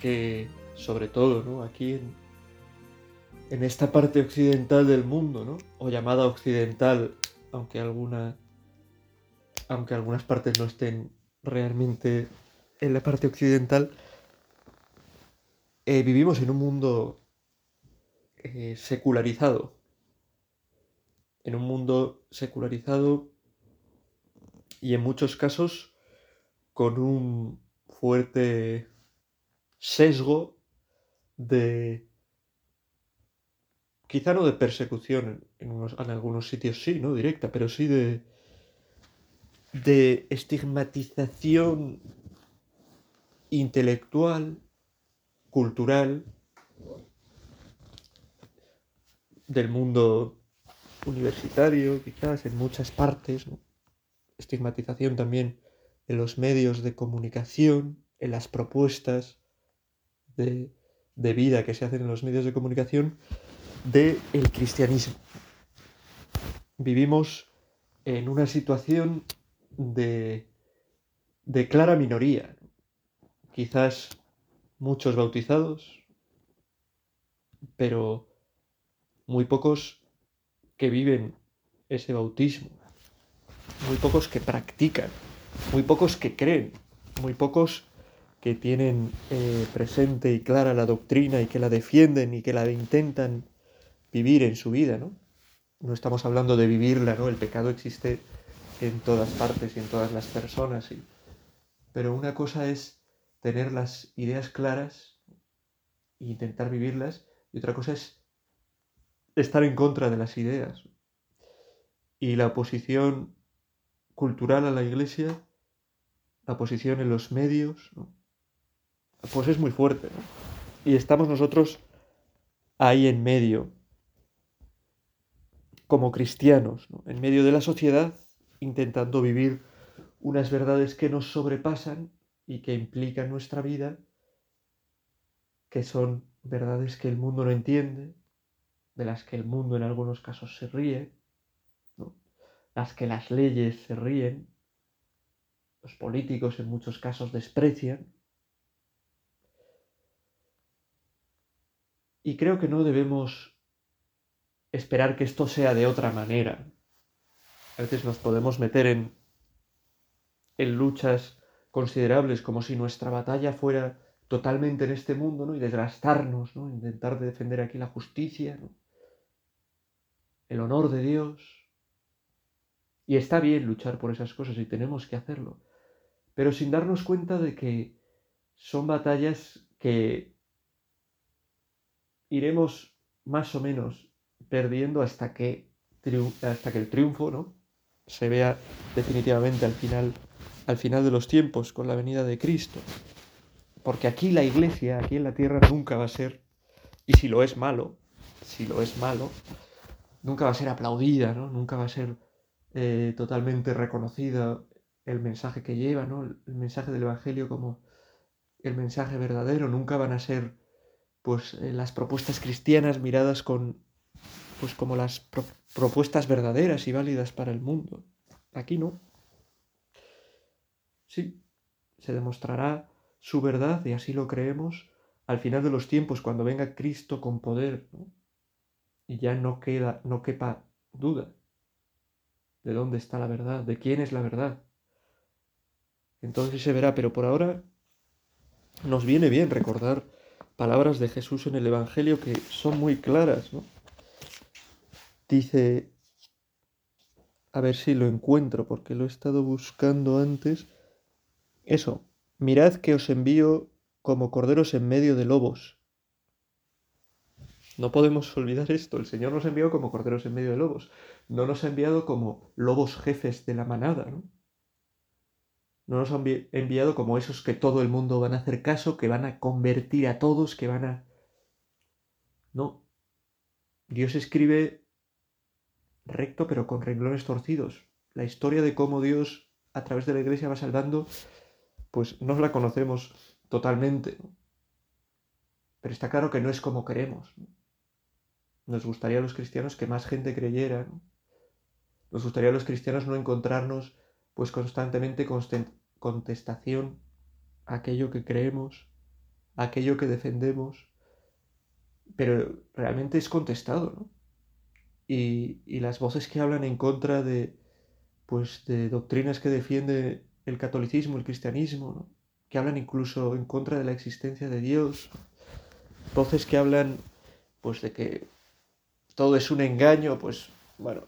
que, sobre todo, ¿no? Aquí en, esta parte occidental del mundo, ¿no? O llamada occidental, aunque alguna, aunque algunas partes no estén realmente en la parte occidental, eh, vivimos en un mundo eh, secularizado. En un mundo secularizado y en muchos casos con un fuerte sesgo de quizá no de persecución en, en, algunos sitios sí, no directa, pero sí de de estigmatización intelectual, cultural del mundo universitario, quizás en muchas partes, ¿no? estigmatización también en los medios de comunicación, en las propuestas de, vida que se hacen en los medios de comunicación del el cristianismo. Vivimos en una situación de, de clara minoría. Quizás muchos bautizados, pero muy pocos que viven ese bautismo muy pocos que practican, muy pocos que creen, muy pocos que tienen eh, presente y clara la doctrina y que la defienden y que la intentan vivir en su vida, ¿no? No estamos hablando de vivirla, ¿no? El pecado existe en todas partes y en todas las personas, pero una cosa es tener las ideas claras e intentar vivirlas y otra cosa es estar en contra de las ideas. Y la oposición cultural a la iglesia, la posición en los medios, pues es muy fuerte. Y estamos nosotros ahí en medio, como cristianos, en medio de la sociedad, intentando vivir unas verdades que nos sobrepasan y que implican nuestra vida, que son verdades que el mundo no entiende, de las que el mundo en algunos casos se ríe, las que las leyes se ríen, los políticos en muchos casos desprecian. Y creo que no debemos esperar que esto sea de otra manera. A veces nos podemos meter en, en luchas considerables como si nuestra batalla fuera totalmente en este mundo ¿no? y desgastarnos, ¿no? intentar defender aquí la justicia, ¿no? el honor de Dios, y está bien luchar por esas cosas y tenemos que hacerlo, pero sin darnos cuenta de que son batallas que iremos más o menos perdiendo hasta que, hasta que el triunfo ¿no? se vea definitivamente al final, al final de los tiempos con la venida de Cristo. Porque aquí la iglesia, aquí en la tierra, nunca va a ser, y si lo es malo, si lo es malo, nunca va a ser aplaudida, ¿no? Nunca va a ser eh, totalmente reconocida el mensaje que lleva, ¿no? el mensaje del Evangelio como el mensaje verdadero, nunca van a ser pues eh, las propuestas cristianas miradas con pues como las propuestas verdaderas y válidas para el mundo. Aquí no. Sí, se demostrará su verdad y así lo creemos al final de los tiempos cuando venga Cristo con poder y ya no queda no quepa duda de dónde está la verdad, de quién es la verdad. Entonces se verá, pero por ahora nos viene bien recordar palabras de Jesús en el Evangelio que son muy claras, ¿no? Dice, a ver si lo encuentro porque lo he estado buscando antes. Eso, mirad que os envío como corderos en medio de lobos. No podemos olvidar esto. El Señor nos envió como corderos en medio de lobos. No nos ha enviado como lobos jefes de la manada, ¿no? No nos ha enviado como esos que todo el mundo van a hacer caso, que van a convertir a todos, que van a... No. Dios escribe recto pero con renglones torcidos. La historia de cómo Dios a través de la iglesia va salvando, pues no la conocemos totalmente. Pero está claro que no es como queremos. Nos gustaría a los cristianos que más gente creyera. Nos gustaría a los cristianos no encontrarnos pues constantemente contestación a aquello que creemos, a aquello que defendemos, pero realmente es contestado, ¿no? Y, las voces que hablan en contra de, pues, de doctrinas que defiende el catolicismo, el cristianismo, que hablan incluso en contra de la existencia de Dios, voces que hablan, pues, de que todo es un engaño, pues, bueno,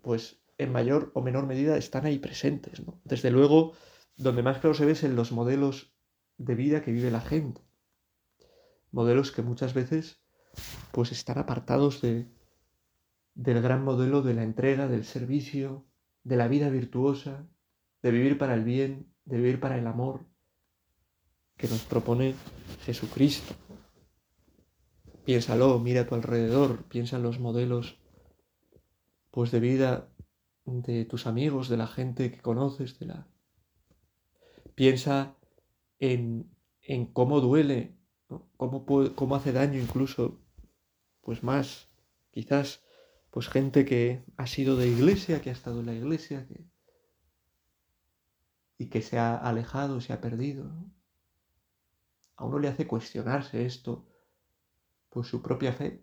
pues en mayor o menor medida están ahí presentes, ¿no? Desde luego, donde más claro se ve es en los modelos de vida que vive la gente. Modelos que muchas veces pues están apartados de, del gran modelo de la entrega, del servicio, de la vida virtuosa, de vivir para el bien, de vivir para el amor que nos propone Jesucristo. Piénsalo, mira a tu alrededor, piensa en los modelos pues de vida de tus amigos, de la gente que conoces, de la Piensa en, en cómo duele, cómo, cómo hace daño incluso, pues más, quizás, pues gente que ha sido de iglesia, que ha estado en la iglesia, que, y que se ha alejado, se ha perdido. A uno le hace cuestionarse esto, pues su propia fe,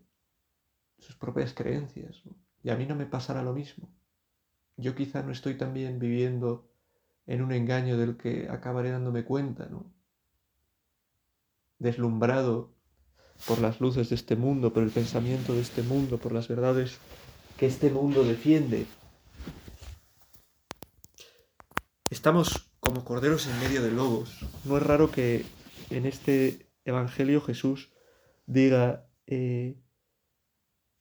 sus propias creencias. Y a mí no me pasará lo mismo. Yo quizá no estoy también viviendo en un engaño del que acabaré dándome cuenta, ¿no? Deslumbrado por las luces de este mundo, por el pensamiento de este mundo, por las verdades que este mundo defiende. Estamos como corderos en medio de lobos. No es raro que en este Evangelio Jesús diga, eh,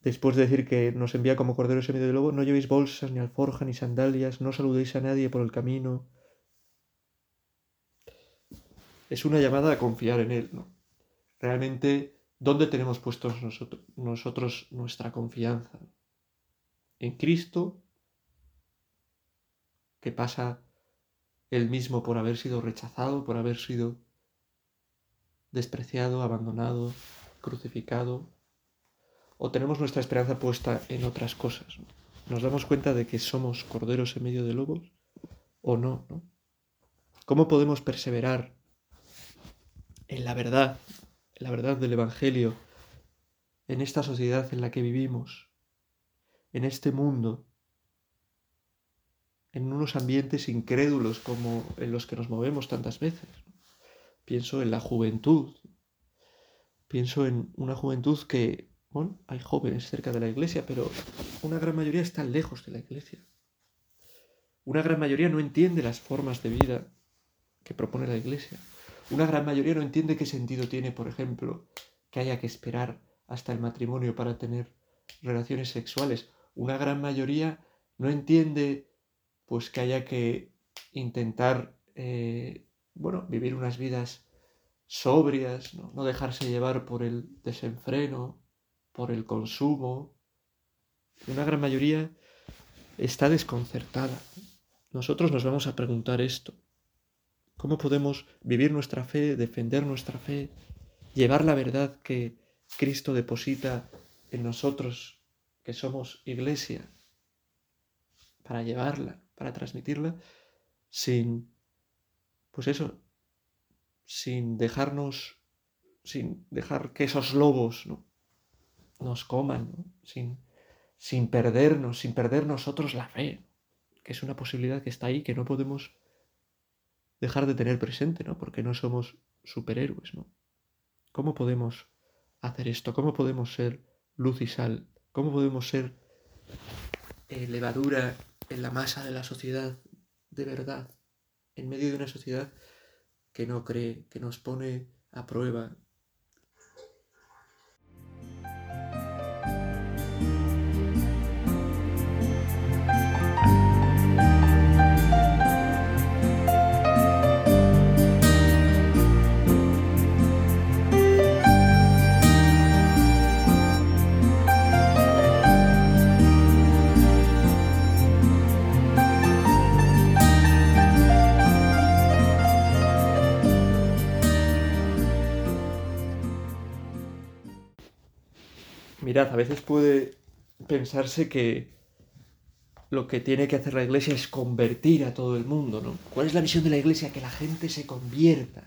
después de decir que nos envía como corderos en medio de lobos, no llevéis bolsas, ni alforja, ni sandalias, no saludéis a nadie por el camino, es una llamada a confiar en Él, ¿no? Realmente, ¿dónde tenemos puestos nosotros, nuestra confianza? En Cristo, que pasa Él mismo por haber sido rechazado, por haber sido despreciado, abandonado, crucificado, o tenemos nuestra esperanza puesta en otras cosas. ¿Nos damos cuenta de que somos corderos en medio de lobos o no? ¿no? ¿Cómo podemos perseverar en la verdad, la verdad del Evangelio, en esta sociedad en la que vivimos, en este mundo, en unos ambientes incrédulos como en los que nos movemos tantas veces. Pienso en la juventud, pienso en una juventud que, bueno, hay jóvenes cerca de la iglesia, pero una gran mayoría está lejos de la iglesia. Una gran mayoría no entiende las formas de vida que propone la iglesia. Una gran mayoría no entiende qué sentido tiene, por ejemplo, que haya que esperar hasta el matrimonio para tener relaciones sexuales. Una gran mayoría no entiende pues que haya que intentar eh, bueno, vivir unas vidas sobrias, ¿no? no dejarse llevar por el desenfreno, por el consumo. Una gran mayoría está desconcertada. Nosotros nos vamos a preguntar esto. ¿Cómo podemos vivir nuestra fe, defender nuestra fe, llevar la verdad que Cristo deposita en nosotros, que somos iglesia, para llevarla, para transmitirla, sin, pues eso, sin dejarnos, sin dejar que esos lobos ¿no? nos coman, sin, sin perdernos, sin perder nosotros la fe, que es una posibilidad que está ahí, que no podemos dejar de tener presente, ¿no? Porque no somos superhéroes, ¿no? ¿Cómo podemos hacer esto? ¿Cómo podemos ser luz y sal? ¿Cómo podemos ser levadura en la masa de la sociedad de verdad? En medio de una sociedad que no cree, que nos pone a prueba, A veces puede pensarse que lo que tiene que hacer la iglesia es convertir a todo el mundo, ¿no? ¿Cuál es la misión de la iglesia? Que la gente se convierta.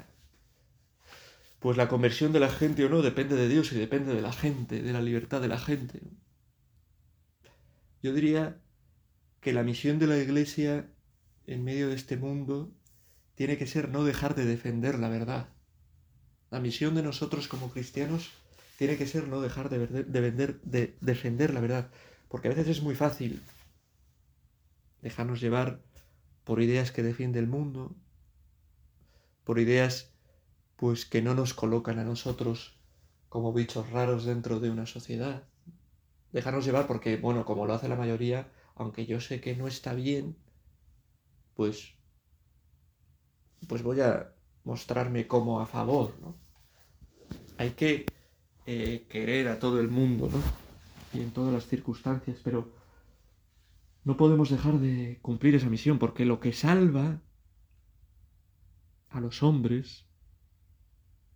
Pues la conversión de la gente o no depende de Dios y depende de la gente, de la libertad de la gente. Yo diría que la misión de la iglesia en medio de este mundo tiene que ser no dejar de defender la verdad. La misión de nosotros como cristianos tiene que ser no dejar de, de defender la verdad, porque a veces es muy fácil dejarnos llevar por ideas que defiende el mundo, por ideas pues que no nos colocan a nosotros como bichos raros dentro de una sociedad. Dejarnos llevar porque, bueno, como lo hace la mayoría, aunque yo sé que no está bien, pues pues voy a mostrarme como a favor, ¿no? Hay que eh, querer a todo el mundo, ¿no? Y en todas las circunstancias, pero no podemos dejar de cumplir esa misión, porque lo que salva a los hombres,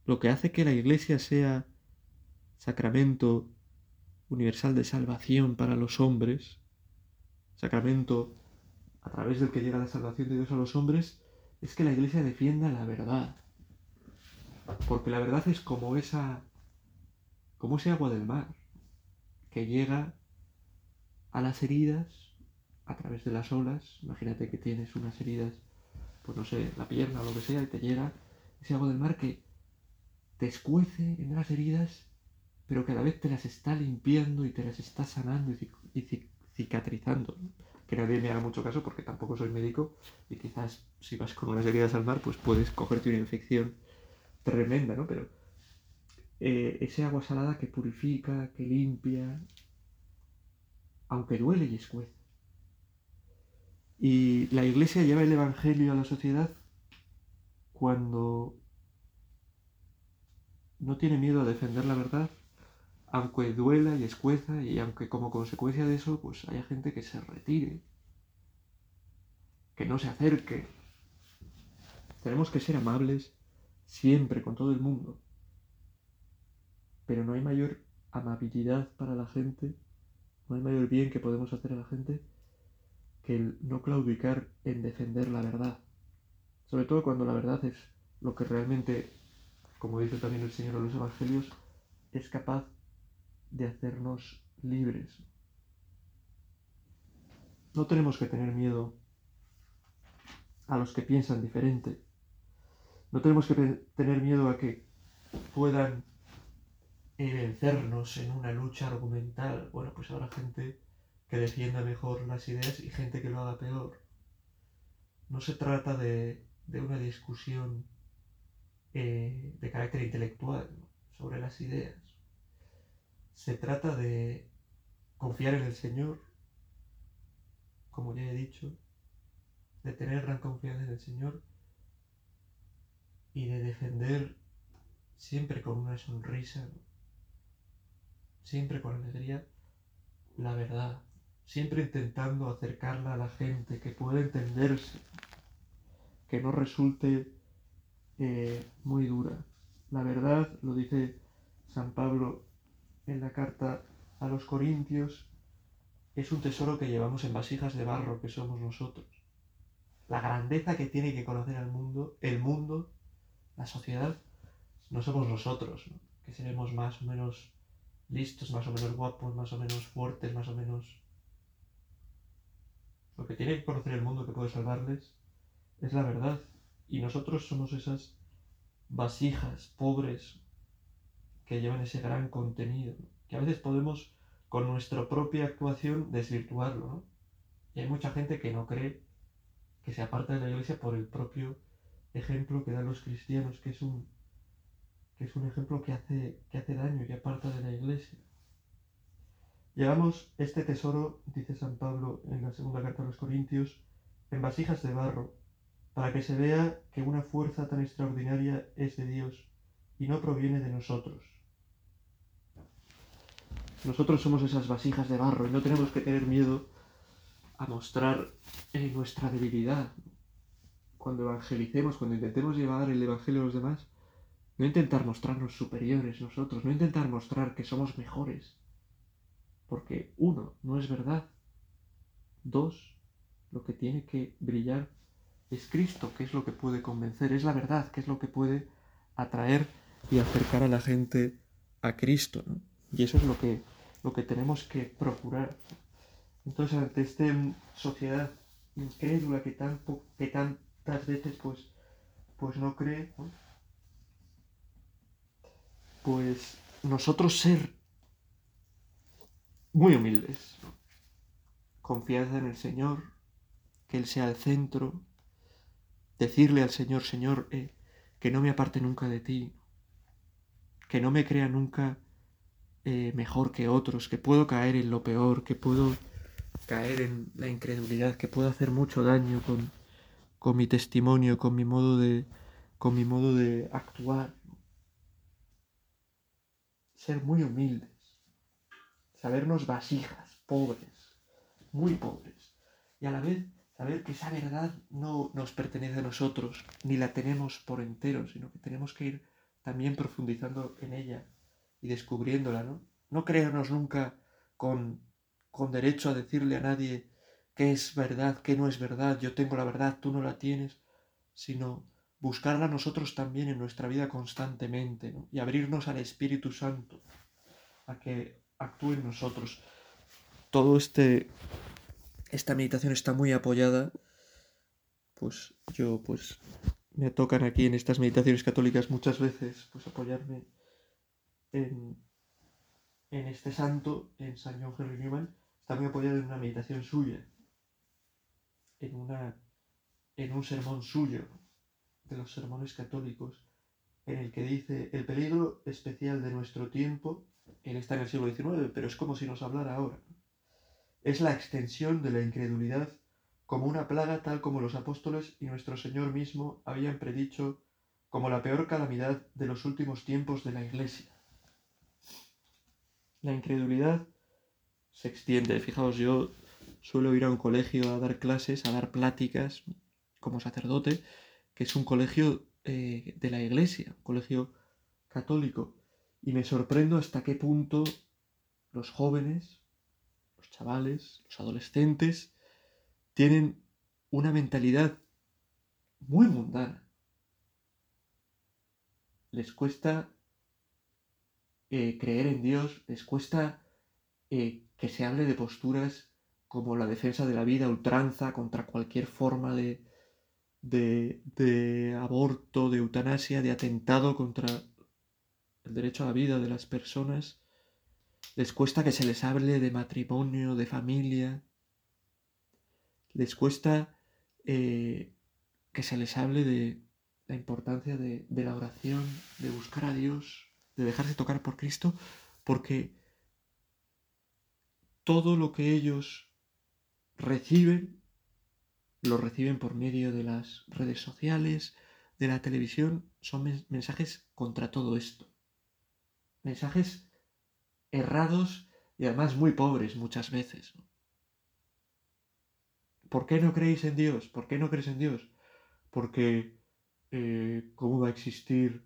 lo que hace que la Iglesia sea sacramento universal de salvación para los hombres, sacramento a través del que llega la salvación de Dios a los hombres, es que la Iglesia defienda la verdad. Porque la verdad es como esa, como ese agua del mar, que llega a las heridas a través de las olas. Imagínate que tienes unas heridas, pues no sé, la pierna o lo que sea, y te llega ese agua del mar que te escuece en las heridas, pero que a la vez te las está limpiando y te las está sanando y, cicatrizando. Que nadie me haga mucho caso porque tampoco soy médico y quizás si vas con unas heridas al mar, pues puedes cogerte una infección tremenda, ¿no? Pero eh, ese agua salada que purifica, que limpia, aunque duele y escuece. Y la iglesia lleva el Evangelio a la sociedad cuando no tiene miedo a defender la verdad, aunque duela y escueza y aunque como consecuencia de eso pues haya gente que se retire, que no se acerque. Tenemos que ser amables siempre con todo el mundo, pero no hay mayor amabilidad para la gente, no hay mayor bien que podemos hacer a la gente que el no claudicar en defender la verdad. Sobre todo cuando la verdad es lo que realmente, como dice también el Señor en los Evangelios, es capaz de hacernos libres. No tenemos que tener miedo a los que piensan diferente. No tenemos que tener miedo a que puedan vencernos en una lucha argumental. Bueno, pues habrá gente que defienda mejor las ideas y gente que lo haga peor. No se trata de, una discusión eh, de carácter intelectual sobre las ideas. Se trata de confiar en el Señor, como ya he dicho, de tener gran confianza en el Señor y de defender siempre con una sonrisa, siempre con alegría, la verdad, siempre intentando acercarla a la gente, que pueda entenderse, que no resulte eh, muy dura. La verdad, lo dice San Pablo en la carta a los Corintios, es un tesoro que llevamos en vasijas de barro que somos nosotros. La grandeza que tiene que conocer al mundo, el mundo, la sociedad, no somos nosotros, que seremos más o menos listos, más o menos guapos, más o menos fuertes, más o menos lo que tiene que conocer el mundo que puede salvarles es la verdad. Y nosotros somos esas vasijas pobres que llevan ese gran contenido, que a veces podemos con nuestra propia actuación desvirtuarlo, ¿no? Y hay mucha gente que no cree que se aparta de la iglesia por el propio ejemplo que dan los cristianos, que es un, que es un ejemplo que hace, que hace daño, que aparta de la iglesia. Llevamos este tesoro, dice San Pablo en la segunda carta a los Corintios, en vasijas de barro, para que se vea que una fuerza tan extraordinaria es de Dios y no proviene de nosotros. Nosotros somos esas vasijas de barro y no tenemos que tener miedo a mostrar eh, nuestra debilidad. Cuando evangelicemos, cuando intentemos llevar el Evangelio a los demás, no intentar mostrarnos superiores nosotros, no intentar mostrar que somos mejores, Porque uno, no es verdad. Dos, lo que tiene que brillar es Cristo, que es lo que puede convencer, es la verdad, que es lo que puede atraer y acercar a la gente a Cristo. Y eso es lo que, lo que tenemos que procurar. Entonces, ante esta sociedad incrédula que, tan, que tantas veces pues, pues no cree, pues nosotros ser muy humildes, confianza en el Señor, que Él sea el centro, decirle al Señor, Señor, eh, que no me aparte nunca de ti, que no me crea nunca eh, mejor que otros, que puedo caer en lo peor, que puedo caer en la incredulidad, que puedo hacer mucho daño con, con mi testimonio, con mi modo de, con mi modo de actuar. Ser muy humildes, sabernos vasijas, pobres, muy pobres, y a la vez saber que esa verdad no nos pertenece a nosotros, ni la tenemos por entero, sino que tenemos que ir también profundizando en ella y descubriéndola, ¿no? No creernos nunca con, con derecho a decirle a nadie qué es verdad, qué no es verdad, yo tengo la verdad, tú no la tienes, sino buscarla nosotros también en nuestra vida constantemente y abrirnos al Espíritu Santo a que actúe en nosotros. Todo este esta meditación está muy apoyada, pues yo pues me tocan aquí en estas meditaciones católicas muchas veces pues apoyarme en, en este santo, en San John Henry Newman, está muy apoyado en una meditación suya, en, una, en un sermón suyo, de los sermones católicos, en el que dice el peligro especial de nuestro tiempo, él está en el siglo XIX, pero es como si nos hablara ahora es la extensión de la incredulidad como una plaga tal como los apóstoles y nuestro Señor mismo habían predicho como la peor calamidad de los últimos tiempos de la Iglesia. La incredulidad se extiende. Fijaos, yo suelo ir a un colegio a dar clases, a dar pláticas como sacerdote, que es un colegio eh, de la Iglesia, un colegio católico, y me sorprendo hasta qué punto los jóvenes, chavales, los adolescentes, tienen una mentalidad muy mundana. Les cuesta eh, creer en Dios, les cuesta eh, que se hable de posturas como la defensa de la vida, ultranza contra cualquier forma de, de, aborto, de eutanasia, de atentado contra el derecho a la vida de las personas les cuesta que se les hable de matrimonio, de familia, les cuesta eh, que se les hable de la importancia de la oración, de buscar a Dios, de dejarse tocar por Cristo, porque todo lo que ellos reciben, lo reciben por medio de las redes sociales, de la televisión, son mensajes contra todo esto. Mensajes errados y además muy pobres muchas veces. ¿Por qué no creéis en Dios? ¿Por qué no crees en Dios? Porque eh, ¿cómo va a existir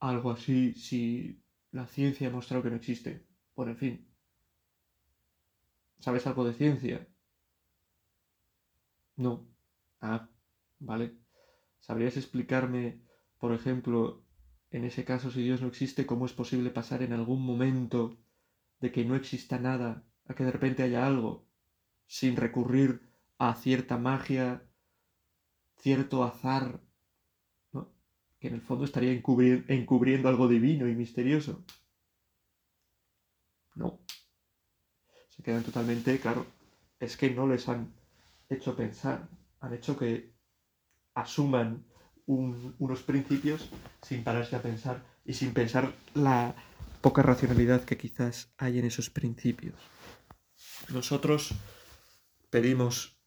algo así si la ciencia ha mostrado que no existe? Por en fin. ¿Sabes algo de ciencia? No. Ah, vale. ¿Sabrías explicarme, por ejemplo, en ese caso, si Dios no existe, ¿cómo es posible pasar en algún momento de que no exista nada a que de repente haya algo, sin recurrir a cierta magia, cierto azar, ¿no? que en el fondo estaría encubriendo algo divino y misterioso? No. Se quedan totalmente, claro, es que no les han hecho pensar, han hecho que asuman unos principios sin pararse a pensar y sin pensar la poca racionalidad que quizás hay en esos principios. Nosotros pedimos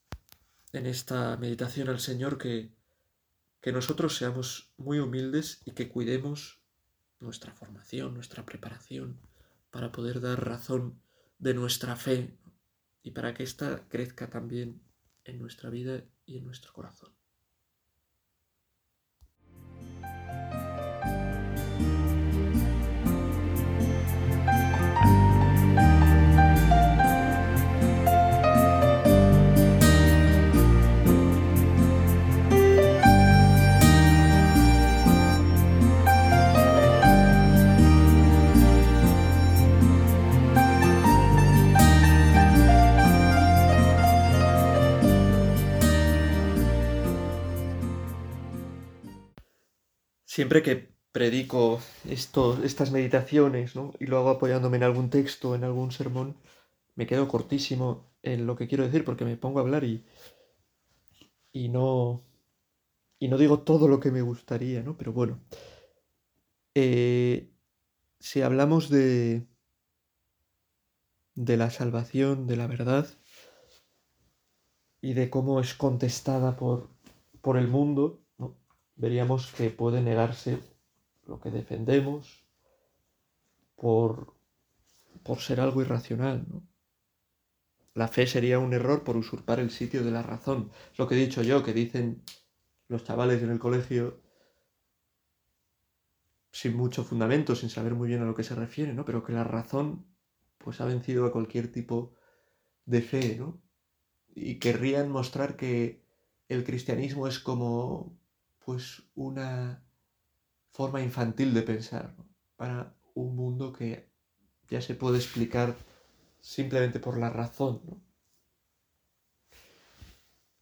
en esta meditación al Señor que, que nosotros seamos muy humildes y que cuidemos nuestra formación, nuestra preparación, para poder dar razón de nuestra fe y para que ésta crezca también en nuestra vida y en nuestro corazón. Siempre que predico estas meditaciones, ¿no? Y lo hago apoyándome en algún texto, en algún sermón, me quedo cortísimo en lo que quiero decir porque me pongo a hablar y, y no y no digo todo lo que me gustaría, ¿no? Pero bueno, eh, si hablamos de de la salvación, de la verdad y de cómo es contestada por, por el mundo. Veríamos que puede negarse lo que defendemos por, por ser algo irracional. ¿no? La fe sería un error por usurpar el sitio de la razón. Es lo que he dicho yo, que dicen los chavales en el colegio sin mucho fundamento, sin saber muy bien a lo que se refiere, ¿no? Pero que la razón pues ha vencido a cualquier tipo de fe, ¿no? Y querrían mostrar que el cristianismo es como pues una forma infantil de pensar, ¿no? Para un mundo que ya se puede explicar simplemente por la razón, ¿no?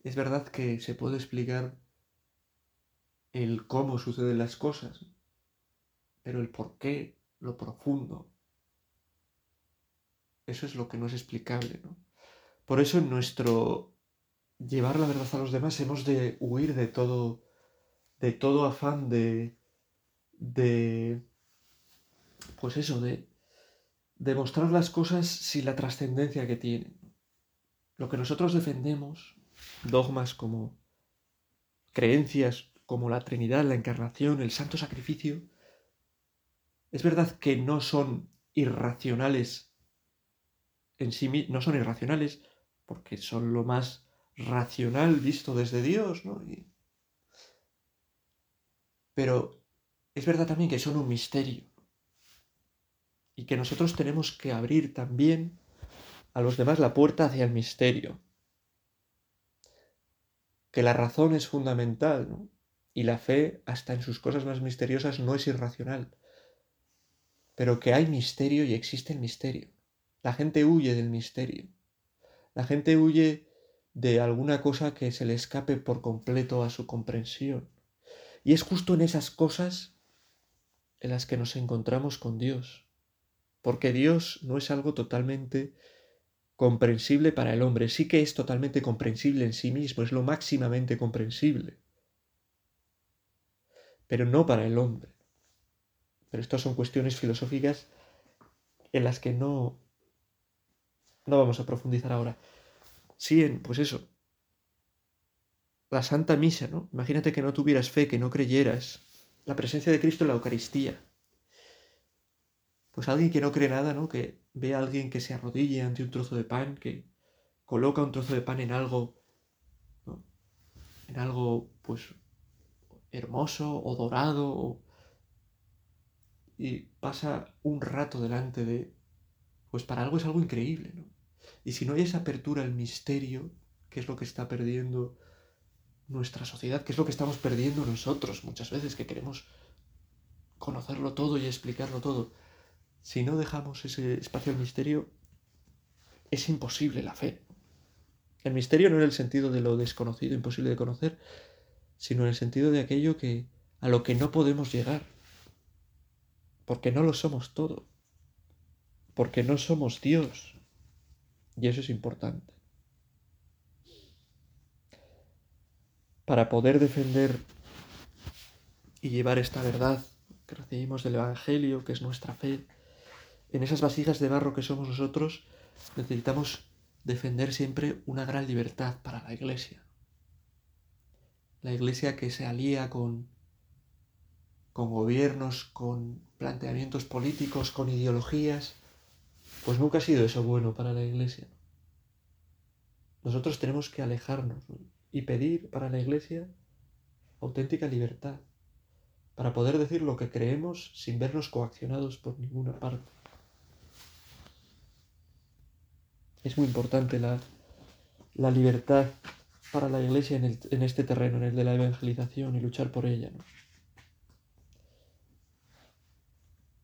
Es verdad que se puede explicar el cómo suceden las cosas, pero el por qué, lo profundo, eso es lo que no es explicable, ¿no? Por eso en nuestro llevar la verdad a los demás hemos de huir de todo, de todo afán de, de, pues eso, de demostrar las cosas sin la trascendencia que tienen. Lo que nosotros defendemos, dogmas como creencias como la Trinidad, la Encarnación, el Santo Sacrificio, es verdad que no son irracionales en sí no son irracionales, porque son lo más racional visto desde Dios, ¿no? Pero es verdad también que son un misterio y que nosotros tenemos que abrir también a los demás la puerta hacia el misterio. Que la razón es fundamental, ¿no? Y la fe, hasta en sus cosas más misteriosas, no es irracional. Pero que hay misterio y existe el misterio. La gente huye del misterio. La gente huye de alguna cosa que se le escape por completo a su comprensión. Y es justo en esas cosas en las que nos encontramos con Dios. Porque Dios no es algo totalmente comprensible para el hombre. Sí que es totalmente comprensible en sí mismo, es lo máximamente comprensible. Pero no para el hombre. Pero estas son cuestiones filosóficas en las que no, no vamos a profundizar ahora. Sí, en, pues eso. La Santa Misa, ¿no? Imagínate que no tuvieras fe, que no creyeras. La presencia de Cristo en la Eucaristía. Pues alguien que no cree nada, ¿no? Que ve a alguien que se arrodille ante un trozo de pan, que coloca un trozo de pan en algo, ¿no? En algo, pues, hermoso o dorado, y pasa un rato delante de, pues para algo es algo increíble, ¿no? Y si no hay esa apertura al misterio, que es lo que está perdiendo nuestra sociedad, que es lo que estamos perdiendo nosotros muchas veces, que queremos conocerlo todo y explicarlo todo, si no dejamos ese espacio al misterio, es imposible la fe. El misterio no en el sentido de lo desconocido, imposible de conocer, sino en el sentido de aquello que a lo que no podemos llegar, porque no lo somos todo, porque no somos Dios. Y eso es importante. Para poder defender y llevar esta verdad que recibimos del Evangelio, que es nuestra fe, en esas vasijas de barro que somos nosotros, necesitamos defender siempre una gran libertad para la Iglesia. La Iglesia que se alía con, con gobiernos, con planteamientos políticos, con ideologías, pues nunca ha sido eso bueno para la iglesia. Nosotros tenemos que alejarnos y pedir para la iglesia auténtica libertad, para poder decir lo que creemos sin vernos coaccionados por ninguna parte. Es muy importante la, la libertad para la iglesia en, en, este terreno, en el de la evangelización y luchar por ella.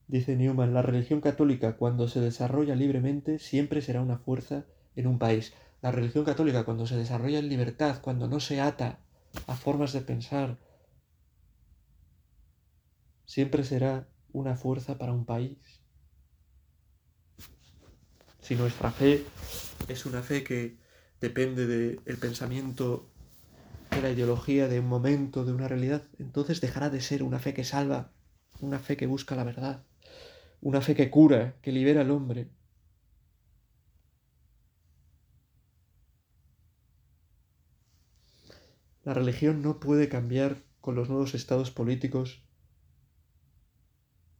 Dice Newman, la religión católica cuando se desarrolla libremente siempre será una fuerza en un país. La religión católica cuando se desarrolla en libertad, cuando no se ata a formas de pensar siempre será una fuerza para un país. Si nuestra fe es una fe que depende del pensamiento, de la ideología, de un momento, de una realidad, entonces dejará de ser una fe que salva, una fe que busca la verdad, una fe que cura, que libera al hombre. La religión no puede cambiar con los nuevos estados políticos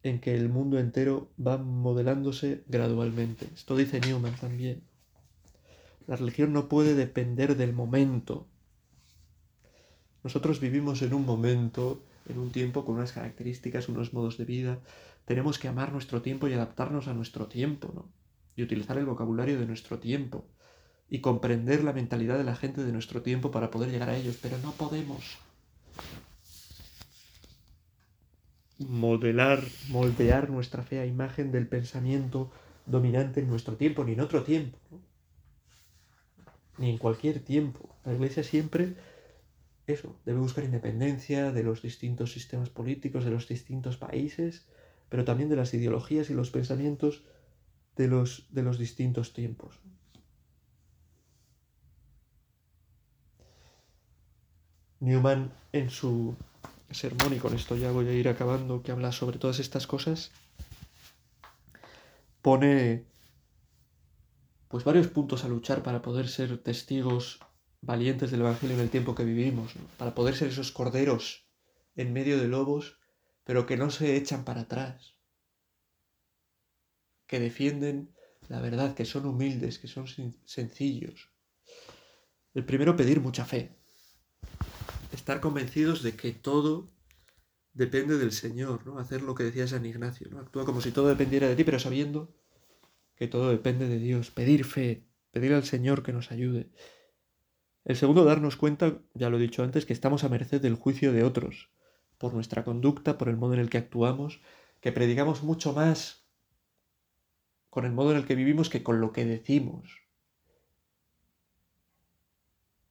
en que el mundo entero va modelándose gradualmente. Esto dice Newman también. La religión no puede depender del momento. Nosotros vivimos en un momento, en un tiempo con unas características, unos modos de vida. Tenemos que amar nuestro tiempo y adaptarnos a nuestro tiempo, ¿no? Y utilizar el vocabulario de nuestro tiempo. Y comprender la mentalidad de la gente de nuestro tiempo para poder llegar a ellos. Pero no podemos modelar, moldear nuestra fe a imagen del pensamiento dominante en nuestro tiempo, ni en otro tiempo, ni en cualquier tiempo. La Iglesia siempre, eso, debe buscar independencia de los distintos sistemas políticos, de los distintos países, pero también de las ideologías y los pensamientos de los, de los distintos tiempos. Newman en su sermón, y con esto ya voy a ir acabando, que habla sobre todas estas cosas, pone pues varios puntos a luchar para poder ser testigos valientes del Evangelio en el tiempo que vivimos, para poder ser esos corderos en medio de lobos, pero que no se echan para atrás, que defienden la verdad, que son humildes, que son sencillos. El primero, pedir mucha fe estar convencidos de que todo depende del Señor, ¿no? Hacer lo que decía San Ignacio, ¿no? Actúa como si todo dependiera de ti, pero sabiendo que todo depende de Dios. Pedir fe, pedir al Señor que nos ayude. El segundo, darnos cuenta, ya lo he dicho antes, que estamos a merced del juicio de otros, por nuestra conducta, por el modo en el que actuamos, que predicamos mucho más con el modo en el que vivimos que con lo que decimos.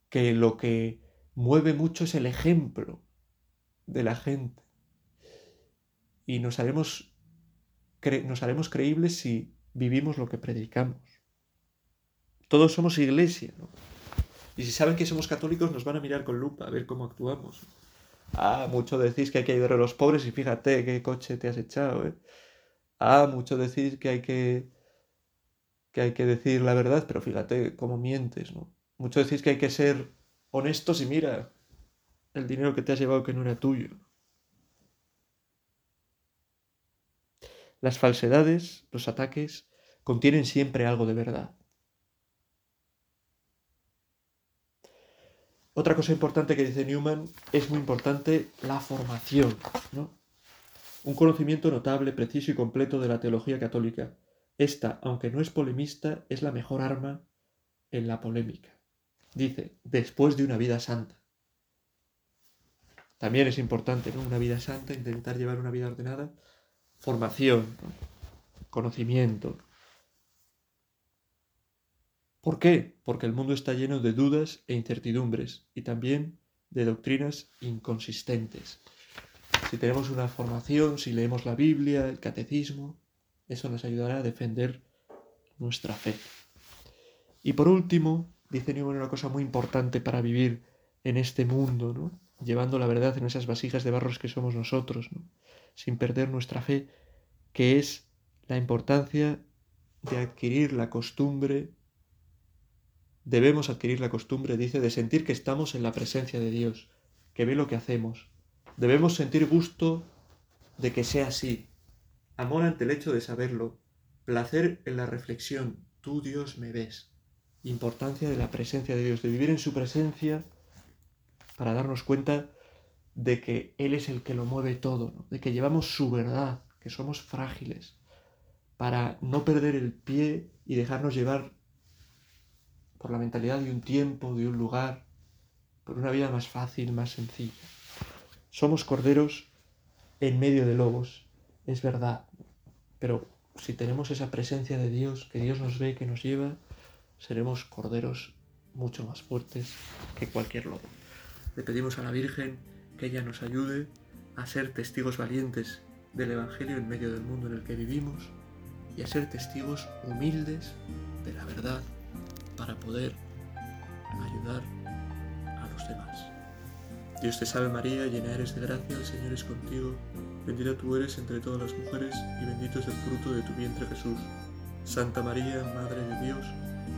Que lo que mueve mucho es el ejemplo de la gente. Y nos haremos, nos haremos creíbles si vivimos lo que predicamos. Todos somos iglesia, ¿no? Y si saben que somos católicos nos van a mirar con lupa a ver cómo actuamos. Ah, mucho decís que hay que ayudar a los pobres y fíjate qué coche te has echado, ¿eh? Ah, mucho decís que hay que que hay que decir la verdad, pero fíjate cómo mientes, ¿no? Mucho decís que hay que ser honestos y mira el dinero que te has llevado que no era tuyo. Las falsedades, los ataques, contienen siempre algo de verdad. Otra cosa importante que dice Newman es muy importante la formación, ¿no? Un conocimiento notable, preciso y completo de la teología católica. Esta, aunque no es polemista, es la mejor arma en la polémica dice, después de una vida santa. También es importante, ¿no? Una vida santa, intentar llevar una vida ordenada, formación, conocimiento. ¿Por qué? Porque el mundo está lleno de dudas e incertidumbres y también de doctrinas inconsistentes. Si tenemos una formación, si leemos la Biblia, el catecismo, eso nos ayudará a defender nuestra fe. Y por último, dice Newman una cosa muy importante para vivir en este mundo. Llevando la verdad en esas vasijas de barros que somos nosotros, ¿no? Sin perder nuestra fe, que es la importancia de adquirir la costumbre, debemos adquirir la costumbre, dice, de sentir que estamos en la presencia de Dios, que ve lo que hacemos. Debemos sentir gusto de que sea así, amor ante el hecho de saberlo, placer en la reflexión, tú Dios me ves importancia de la presencia de Dios, de vivir en su presencia para darnos cuenta de que Él es el que lo mueve todo, de que llevamos su verdad, que somos frágiles, para no perder el pie y dejarnos llevar por la mentalidad de un tiempo, de un lugar, por una vida más fácil, más sencilla. Somos corderos en medio de lobos, es verdad, pero si tenemos esa presencia de Dios, que Dios nos ve, que nos lleva, seremos corderos mucho más fuertes que cualquier lobo. Le pedimos a la Virgen que ella nos ayude a ser testigos valientes del Evangelio en medio del mundo en el que vivimos y a ser testigos humildes de la verdad para poder ayudar a los demás. Dios te salve María, llena eres de gracia, el Señor es contigo, bendita tú eres entre todas las mujeres y bendito es el fruto de tu vientre Jesús. Santa María, Madre de Dios,